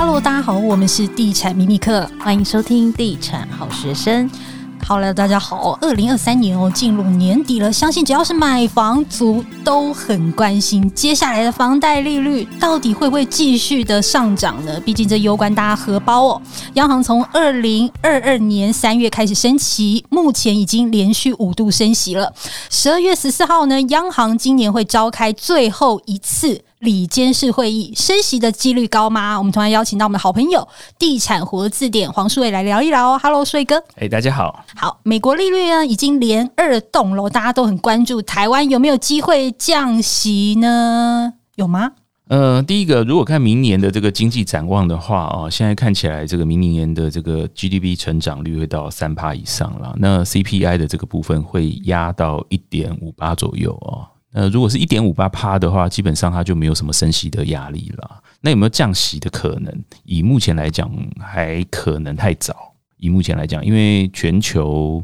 Hello，大家好，我们是地产秘密课，欢迎收听地产好学生。好了，大家好，二零二三年哦，进入年底了，相信只要是买房族都很关心接下来的房贷利率到底会不会继续的上涨呢？毕竟这攸关大家荷包哦。央行从二零二二年三月开始升息，目前已经连续五度升息了。十二月十四号呢，央行今年会召开最后一次。理监事会议升息的几率高吗？我们同样邀请到我们的好朋友地产活字典黄树伟来聊一聊。Hello，书伟哥。哎，大家好。好，美国利率呢已经连二冻了，大家都很关注台湾有没有机会降息呢？有吗？呃，第一个，如果看明年的这个经济展望的话啊，现在看起来这个明年的这个 GDP 成长率会到三趴以上了。那 CPI 的这个部分会压到一点五八左右哦。呃，如果是一点五八趴的话，基本上它就没有什么升息的压力了。那有没有降息的可能？以目前来讲，还可能太早。以目前来讲，因为全球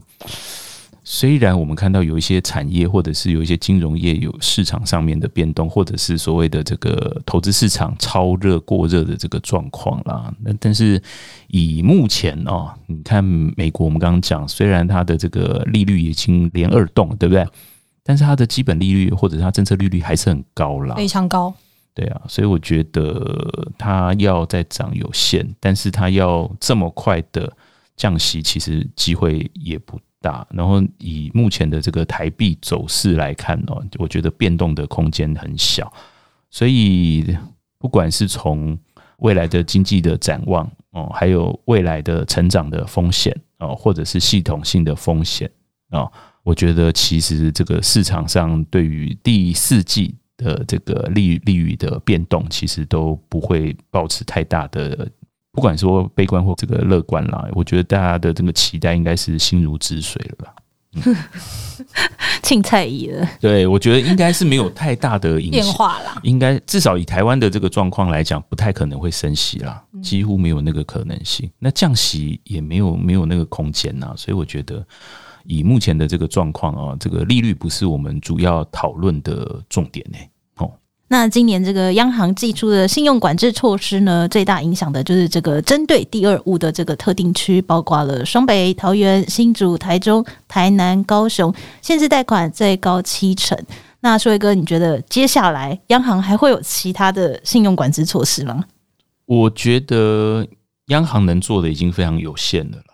虽然我们看到有一些产业或者是有一些金融业有市场上面的变动，或者是所谓的这个投资市场超热过热的这个状况啦，那但是以目前哦，你看美国，我们刚刚讲，虽然它的这个利率已经连二动，对不对？但是它的基本利率或者它政策利率还是很高啦，非常高。对啊，所以我觉得它要再涨有限，但是它要这么快的降息，其实机会也不大。然后以目前的这个台币走势来看呢，我觉得变动的空间很小。所以不管是从未来的经济的展望哦，还有未来的成长的风险哦，或者是系统性的风险啊。我觉得其实这个市场上对于第四季的这个利利率的变动，其实都不会保持太大的，不管说悲观或这个乐观啦。我觉得大家的这个期待应该是心如止水了吧。青菜一了。对，我觉得应该是没有太大的影变化啦。应该至少以台湾的这个状况来讲，不太可能会升息啦，几乎没有那个可能性。那降息也没有没有那个空间呐，所以我觉得。以目前的这个状况啊，这个利率不是我们主要讨论的重点呢。哦，那今年这个央行寄出的信用管制措施呢，最大影响的就是这个针对第二物的这个特定区，包括了双北、桃园、新竹、台中、台南、高雄，限制贷款最高七成。那书伟哥，你觉得接下来央行还会有其他的信用管制措施吗？我觉得央行能做的已经非常有限的了。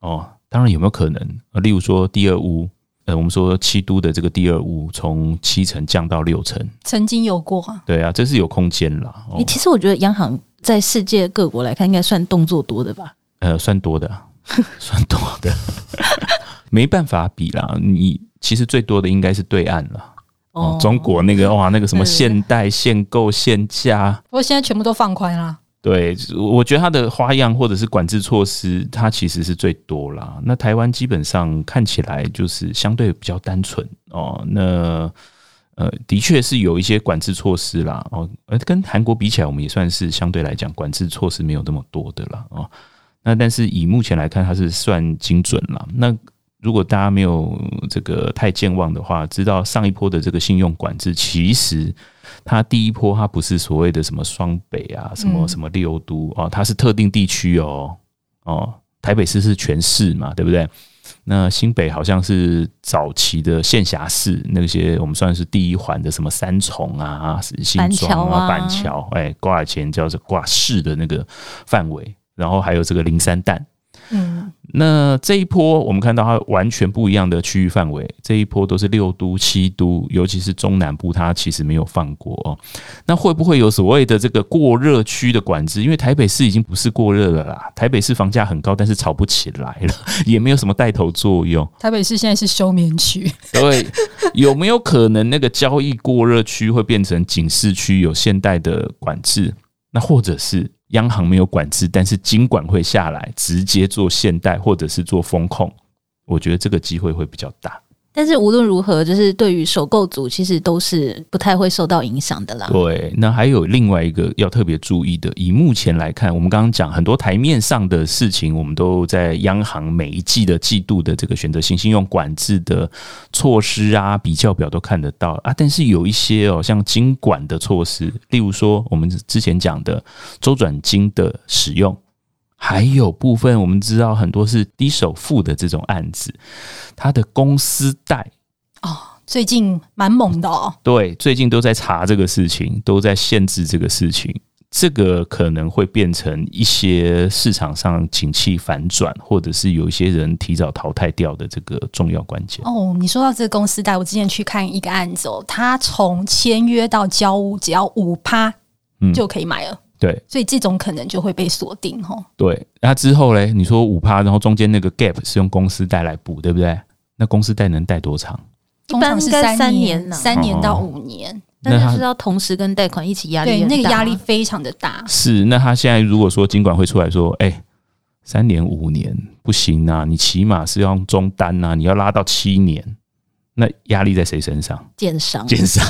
哦。当然有没有可能？例如说第二屋，呃，我们说七都的这个第二屋从七层降到六层，曾经有过啊。对啊，这是有空间啦。哦，其实我觉得央行在世界各国来看，应该算动作多的吧？呃，算多的，算多的，没办法比啦。你其实最多的应该是对岸了。哦，中国那个哇，那个什么限贷、限购、限价，不过现在全部都放宽了。对，我觉得它的花样或者是管制措施，它其实是最多啦。那台湾基本上看起来就是相对比较单纯哦。那呃，的确是有一些管制措施啦。哦，跟韩国比起来，我们也算是相对来讲管制措施没有那么多的啦。哦，那但是以目前来看，它是算精准啦。那如果大家没有这个太健忘的话，知道上一波的这个信用管制，其实它第一波它不是所谓的什么双北啊，什么什么六都啊，它是特定地区哦哦，台北市是全市嘛，对不对？那新北好像是早期的县辖市，那些我们算是第一环的什么三重啊、新庄啊、板桥，哎，挂钱叫做挂市的那个范围，然后还有这个林三淡。嗯，那这一波我们看到它完全不一样的区域范围，这一波都是六都、七都，尤其是中南部，它其实没有放过哦。那会不会有所谓的这个过热区的管制？因为台北市已经不是过热了啦，台北市房价很高，但是炒不起来了，也没有什么带头作用。台北市现在是休眠区，对，有没有可能那个交易过热区会变成警示区，有现代的管制？那或者是？央行没有管制，但是金管会下来直接做限贷或者是做风控，我觉得这个机会会比较大。但是无论如何，就是对于首购族，其实都是不太会受到影响的啦。对，那还有另外一个要特别注意的，以目前来看，我们刚刚讲很多台面上的事情，我们都在央行每一季的季度的这个选择性信用管制的措施啊，比较表都看得到啊。但是有一些哦，像金管的措施，例如说我们之前讲的周转金的使用。还有部分我们知道很多是低首付的这种案子，他的公司贷哦，最近蛮猛的哦。对，最近都在查这个事情，都在限制这个事情。这个可能会变成一些市场上景气反转，或者是有一些人提早淘汰掉的这个重要关键。哦，你说到这个公司贷，我之前去看一个案子哦，他从签约到交屋只要五趴就可以买了。嗯对，所以这种可能就会被锁定吼。对，那之后嘞，你说五趴，然后中间那个 gap 是用公司贷来补，对不对？那公司贷能贷多长？一般是三年，三年到五年。哦、但是是要同时跟贷款一起压力，对，那个压力非常的大。是，那他现在如果说金管会出来说，哎、欸，三年五年不行啊，你起码是要用中单啊，你要拉到七年。那压力在谁身上？建商，建商，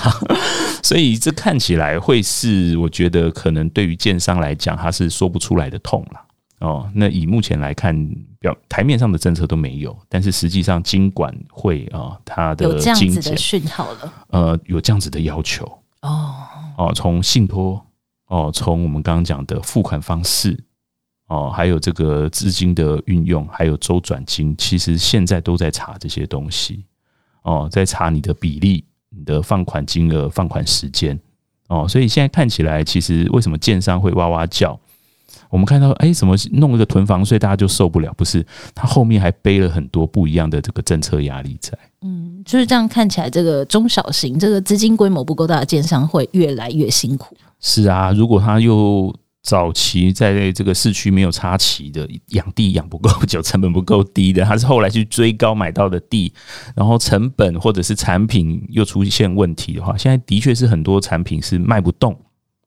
所以这看起来会是，我觉得可能对于建商来讲，它是说不出来的痛了哦。那以目前来看，表台面上的政策都没有，但是实际上金管会啊，它的有这样子的讯号了，呃，有这样子的要求哦哦，从信托哦，从我们刚刚讲的付款方式哦，还有这个资金的运用，还有周转金，其实现在都在查这些东西。哦，在查你的比例、你的放款金额、放款时间，哦，所以现在看起来，其实为什么建商会哇哇叫？我们看到，哎，怎么弄一个囤房税，大家就受不了？不是，他后面还背了很多不一样的这个政策压力在。嗯，就是这样看起来，这个中小型、这个资金规模不够大的建商会越来越辛苦。是啊，如果他又。早期在这个市区没有插旗的，养地养不够久，成本不够低的，他是后来去追高买到的地，然后成本或者是产品又出现问题的话，现在的确是很多产品是卖不动，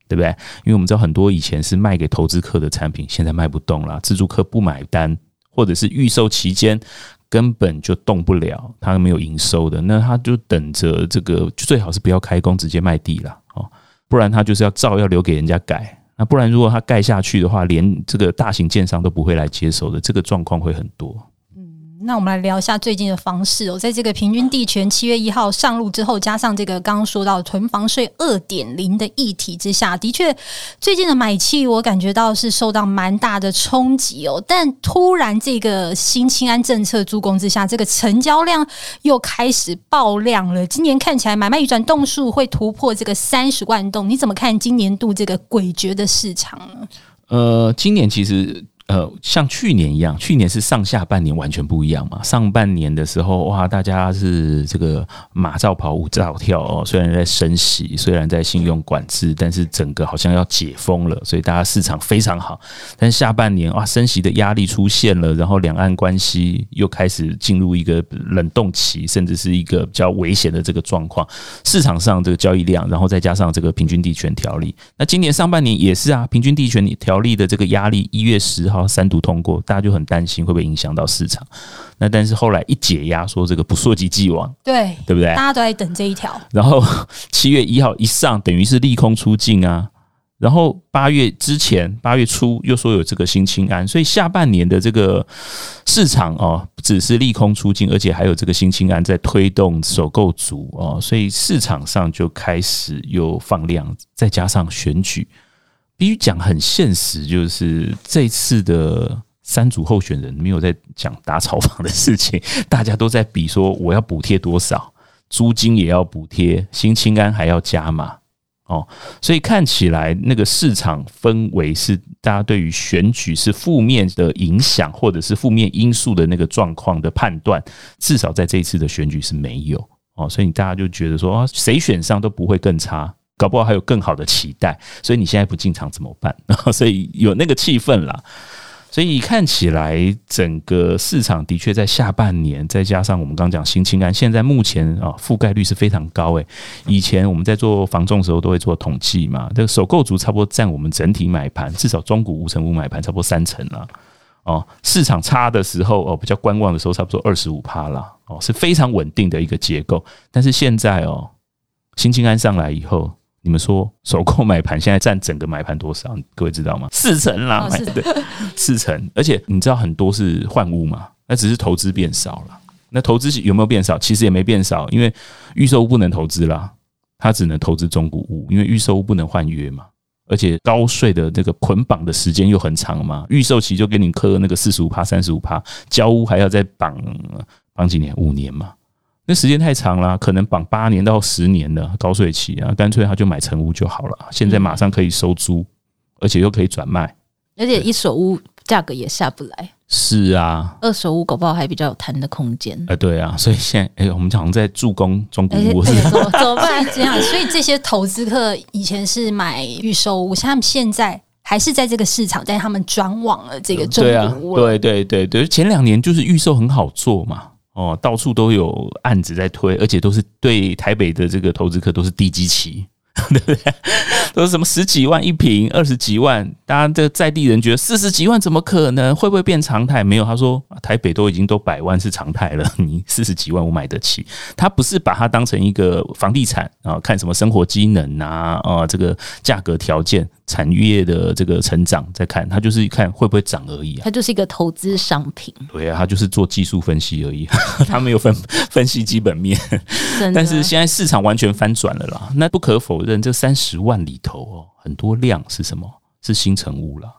对不对？因为我们知道很多以前是卖给投资客的产品，现在卖不动了，自助客不买单，或者是预售期间根本就动不了，他没有营收的，那他就等着这个，最好是不要开工，直接卖地了哦，不然他就是要照要留给人家改。那不然，如果它盖下去的话，连这个大型建商都不会来接手的，这个状况会很多。那我们来聊一下最近的房市哦，在这个平均地权七月一号上路之后，加上这个刚刚说到囤房税二点零的议题之下，的确最近的买气我感觉到是受到蛮大的冲击哦。但突然这个新青安政策助攻之下，这个成交量又开始爆量了。今年看起来买卖移转栋数会突破这个三十万栋，你怎么看今年度这个诡谲的市场呢？呃，今年其实。呃，像去年一样，去年是上下半年完全不一样嘛。上半年的时候，哇，大家是这个马照跑，舞照跳哦。虽然在升息，虽然在信用管制，但是整个好像要解封了，所以大家市场非常好。但下半年哇，升息的压力出现了，然后两岸关系又开始进入一个冷冻期，甚至是一个比较危险的这个状况。市场上这个交易量，然后再加上这个平均地权条例，那今年上半年也是啊，平均地权条例的这个压力，一月十号。三读通过，大家就很担心会不会影响到市场。那但是后来一解压，说这个不溯及既往，对对不对？大家都在等这一条。然后 七月一号一上，等于是利空出尽啊。然后八月之前，八月初又说有这个新清安，所以下半年的这个市场哦，不只是利空出尽，而且还有这个新清安在推动首购族哦，所以市场上就开始又放量，再加上选举。必须讲很现实，就是这次的三组候选人没有在讲打炒房的事情，大家都在比说我要补贴多少，租金也要补贴，新青安还要加码哦，所以看起来那个市场氛围是大家对于选举是负面的影响，或者是负面因素的那个状况的判断，至少在这一次的选举是没有哦，所以大家就觉得说啊，谁选上都不会更差。搞不好还有更好的期待，所以你现在不进场怎么办？所以有那个气氛啦。所以看起来整个市场的确在下半年，再加上我们刚讲新青安，现在目前啊覆盖率是非常高诶。以前我们在做房仲的时候都会做统计嘛，这个首购族差不多占我们整体买盘，至少中古五成五买盘差不多三成了。哦，市场差的时候哦，比较观望的时候，差不多二十五趴啦，哦，是非常稳定的一个结构。但是现在哦，新青安上来以后，你们说首购买盘现在占整个买盘多少？各位知道吗？四成啦，哦、对，四成。而且你知道很多是换屋嘛，那只是投资变少了。那投资有没有变少？其实也没变少，因为预售屋不能投资啦，它只能投资中古屋，因为预售屋不能换约嘛。而且高税的这个捆绑的时间又很长嘛，预售期就给你磕那个四十五趴、三十五趴，交屋还要再绑绑几年？五年嘛，那时间太长了，可能绑八年到十年的高税期啊，干脆他就买成屋就好了。现在马上可以收租，而且又可以转卖，而且一手屋价格也下不来。是啊，二手屋搞不好还比较有谈的空间。哎、呃，对啊，所以现在哎、欸，我们好像在助攻中古屋，是怎么办？这样，所以这些投资客以前是买预售屋，他们现在还是在这个市场，但是他们转往了这个中古屋。对对对对，前两年就是预售很好做嘛，哦，到处都有案子在推，而且都是对台北的这个投资客都是低基期。对不对？都是什么十几万一平，二十几万？大家这在地人觉得四十几万怎么可能？会不会变常态？没有，他说台北都已经都百万是常态了，你四十几万我买得起。他不是把它当成一个房地产啊，看什么生活机能啊，啊，这个价格条件。产业的这个成长，再看他就是看会不会涨而已啊。它就是一个投资商品。对啊，他就是做技术分析而已，他没有分分析基本面。但是现在市场完全翻转了啦。那不可否认，这三十万里头哦，很多量是什么？是新成屋了。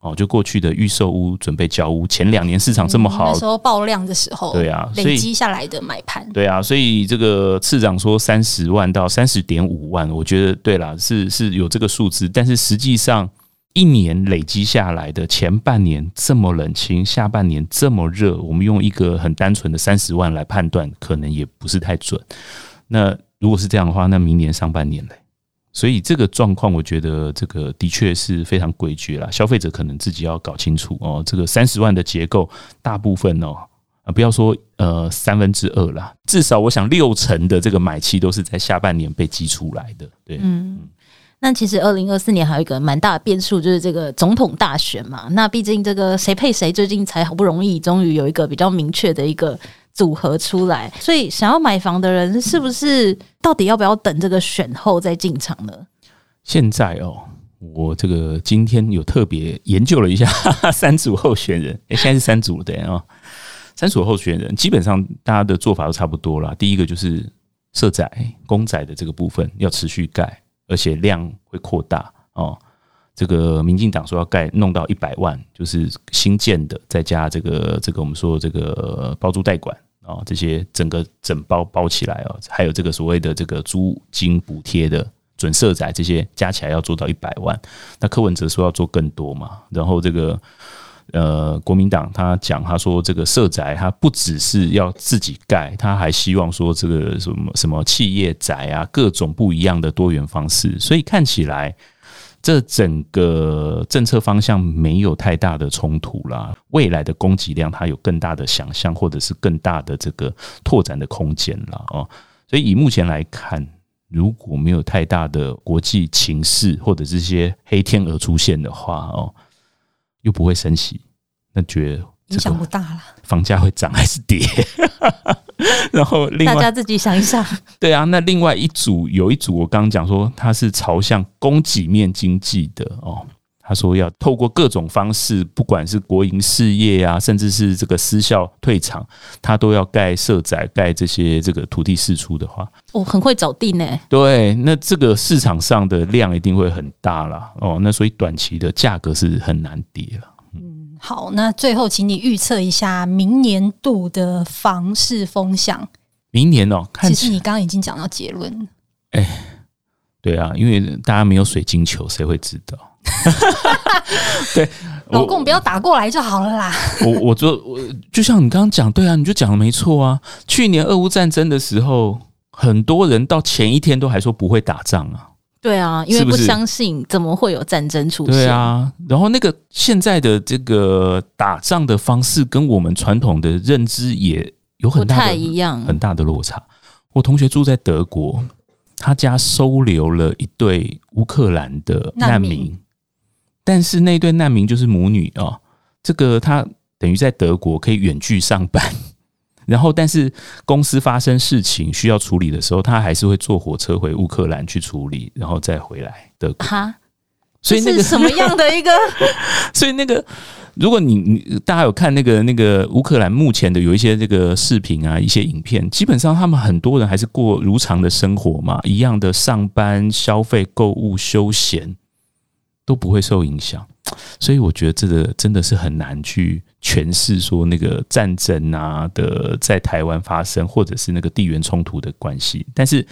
哦，就过去的预售屋准备交屋，前两年市场这么好，嗯、那时候爆量的时候，对啊，累积下来的买盘，对啊，所以这个次长说三十万到三十点五万，我觉得对啦，是是有这个数字，但是实际上一年累积下来的前半年这么冷清，下半年这么热，我们用一个很单纯的三十万来判断，可能也不是太准。那如果是这样的话，那明年上半年嘞？所以这个状况，我觉得这个的确是非常诡谲啦。消费者可能自己要搞清楚哦。这个三十万的结构，大部分哦，啊，不要说呃三分之二啦，至少我想六成的这个买气都是在下半年被激出来的。对，嗯。那其实二零二四年还有一个蛮大的变数，就是这个总统大选嘛。那毕竟这个谁配谁，最近才好不容易终于有一个比较明确的一个。组合出来，所以想要买房的人是不是到底要不要等这个选后再进场呢？现在哦，我这个今天有特别研究了一下 三组候选人，诶，现在是三组了对啊，三组候选人基本上大家的做法都差不多啦。第一个就是社宅、公宅的这个部分要持续盖，而且量会扩大哦。这个民进党说要盖弄到一百万，就是新建的，再加这个这个我们说这个包租代管啊，这些整个整包包起来哦，还有这个所谓的这个租金补贴的准社宅，这些加起来要做到一百万。那柯文哲说要做更多嘛，然后这个呃国民党他讲他说这个社宅他不只是要自己盖，他还希望说这个什么什么企业宅啊，各种不一样的多元方式，所以看起来。这整个政策方向没有太大的冲突啦，未来的供给量它有更大的想象，或者是更大的这个拓展的空间了哦。所以以目前来看，如果没有太大的国际情势或者这些黑天鹅出现的话哦，又不会升息，那觉得影响不大了。房价会涨还是跌？然后另外，大家自己想一想。对啊，那另外一组有一组，我刚刚讲说它是朝向供给面经济的哦。他说要透过各种方式，不管是国营事业啊，甚至是这个私校退场，他都要盖社宅，盖这些这个土地释出的话，哦，很会找地呢。对，那这个市场上的量一定会很大啦。哦。那所以短期的价格是很难跌了。好，那最后请你预测一下明年度的房市风向。明年哦，看其实你刚刚已经讲到结论了。哎，对啊，因为大家没有水晶球，谁会知道？对，老公不要打过来就好了啦。我我就我就像你刚刚讲，对啊，你就讲的没错啊。去年俄乌战争的时候，很多人到前一天都还说不会打仗啊。对啊，因为不相信怎么会有战争出现？对啊，然后那个现在的这个打仗的方式跟我们传统的认知也有很大的不太一样，很大的落差。我同学住在德国，他家收留了一对乌克兰的难民，难民，但是那对难民就是母女啊，这个他等于在德国可以远距上班，然后但是公司发生事情需要处理的时候，他还是会坐火车回乌克兰去处理，然后再回来德国。哈，所以那个是什么样的一个？所以那个，如果你你大家有看那个那个乌克兰目前的有一些这个视频啊，一些影片，基本上他们很多人还是过如常的生活嘛，一样的上班、消费、购物、休闲都不会受影响。所以我觉得这个真的是很难去诠释说那个战争啊的在台湾发生，或者是那个地缘冲突的关系。但是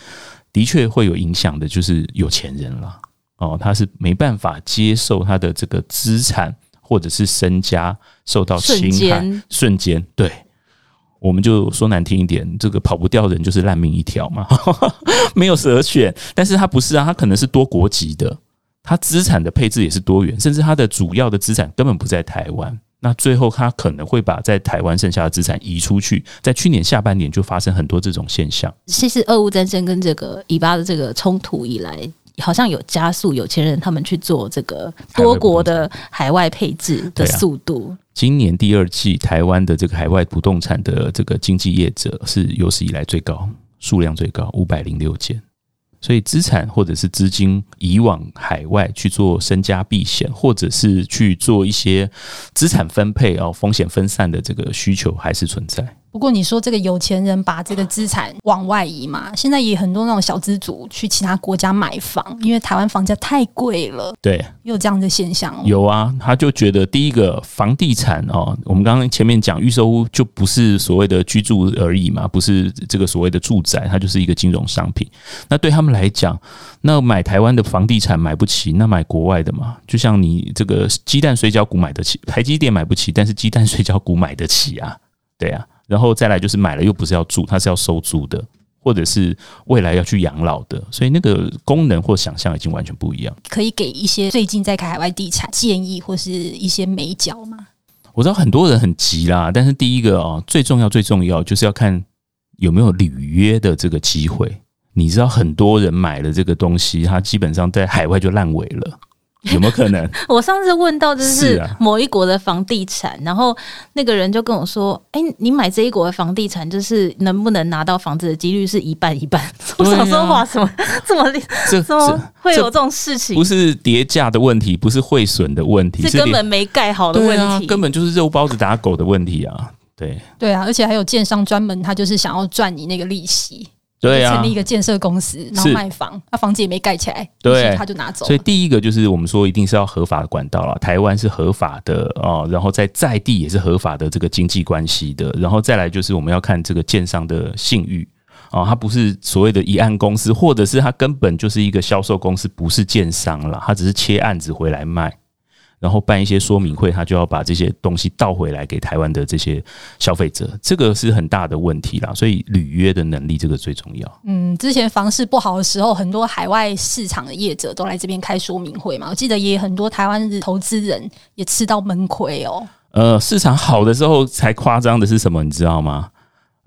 的确会有影响的，就是有钱人了哦，他是没办法接受他的这个资产或者是身家受到侵害，瞬间对，我们就说难听一点，这个跑不掉的人就是烂命一条嘛，没有择选。但是他不是啊，他可能是多国籍的。他资产的配置也是多元，甚至他的主要的资产根本不在台湾。那最后他可能会把在台湾剩下的资产移出去。在去年下半年就发生很多这种现象。其实，俄乌战争跟这个以巴的这个冲突以来，好像有加速有钱人他们去做这个多国的海外配置的速度。今年第二季，台湾的这个海外不动产的这个经纪业者是有史以来最高，数量最高，五百零六件。所以资产或者是资金移往海外去做身家避险，或者是去做一些资产分配哦，风险分散的这个需求还是存在。不过你说这个有钱人把这个资产往外移嘛，现在也很多那种小资族去其他国家买房，因为台湾房价太贵了。对，有这样的现象。有啊，他就觉得第一个房地产哦，我们刚刚前面讲预售屋就不是所谓的居住而已嘛，不是这个所谓的住宅，它就是一个金融商品。那对他们来讲，那买台湾的房地产买不起，那买国外的嘛，就像你这个鸡蛋水饺股买得起，台积电买不起，但是鸡蛋水饺股买得起啊，对啊。然后再来就是买了又不是要住，它是要收租的，或者是未来要去养老的，所以那个功能或想象已经完全不一样。可以给一些最近在看海外地产建议或是一些美角吗？我知道很多人很急啦，但是第一个哦，最重要最重要就是要看有没有履约的这个机会。你知道很多人买了这个东西，他基本上在海外就烂尾了。有没有可能？我上次问到就是某一国的房地产，啊、然后那个人就跟我说：“哎、欸，你买这一国的房地产，就是能不能拿到房子的几率是一半一半。啊”我想说哇什么这么厉害？怎么会有这种事情？不是叠价的问题，不是汇损的问题，是根本没盖好的问题，啊，根本就是肉包子打狗的问题啊！对对啊，而且还有建商专门他就是想要赚你那个利息。对啊，成立一个建设公司，然后卖房，那房子也没盖起来，对，他就拿走。所以第一个就是我们说一定是要合法的管道了，台湾是合法的哦，然后在在地也是合法的这个经济关系的，然后再来就是我们要看这个建商的信誉啊，他不是所谓的一案公司，或者是他根本就是一个销售公司，不是建商了，他只是切案子回来卖。然后办一些说明会，他就要把这些东西倒回来给台湾的这些消费者，这个是很大的问题啦。所以履约的能力这个最重要。嗯，之前房市不好的时候，很多海外市场的业者都来这边开说明会嘛。我记得也很多台湾的投资人也吃到闷亏哦。呃，市场好的时候才夸张的是什么？你知道吗？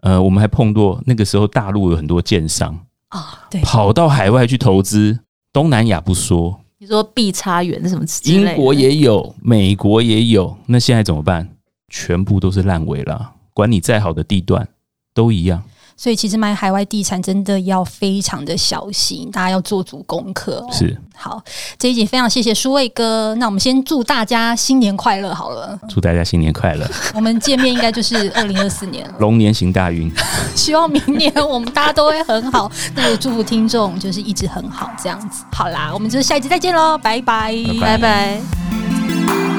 呃，我们还碰过那个时候大陆有很多建商啊，对，跑到海外去投资，东南亚不说。你说 B 差园什么？英国也有，美国也有，那现在怎么办？全部都是烂尾了，管你再好的地段都一样。所以其实买海外地产真的要非常的小心，大家要做足功课哦。是，好，这一集非常谢谢舒卫哥。那我们先祝大家新年快乐好了。祝大家新年快乐。我们见面应该就是二零二四年了。龙年行大运。希望明年我们大家都会很好。那也祝福听众就是一直很好这样子。好啦，我们就下一集再见喽，拜拜，拜拜。拜拜。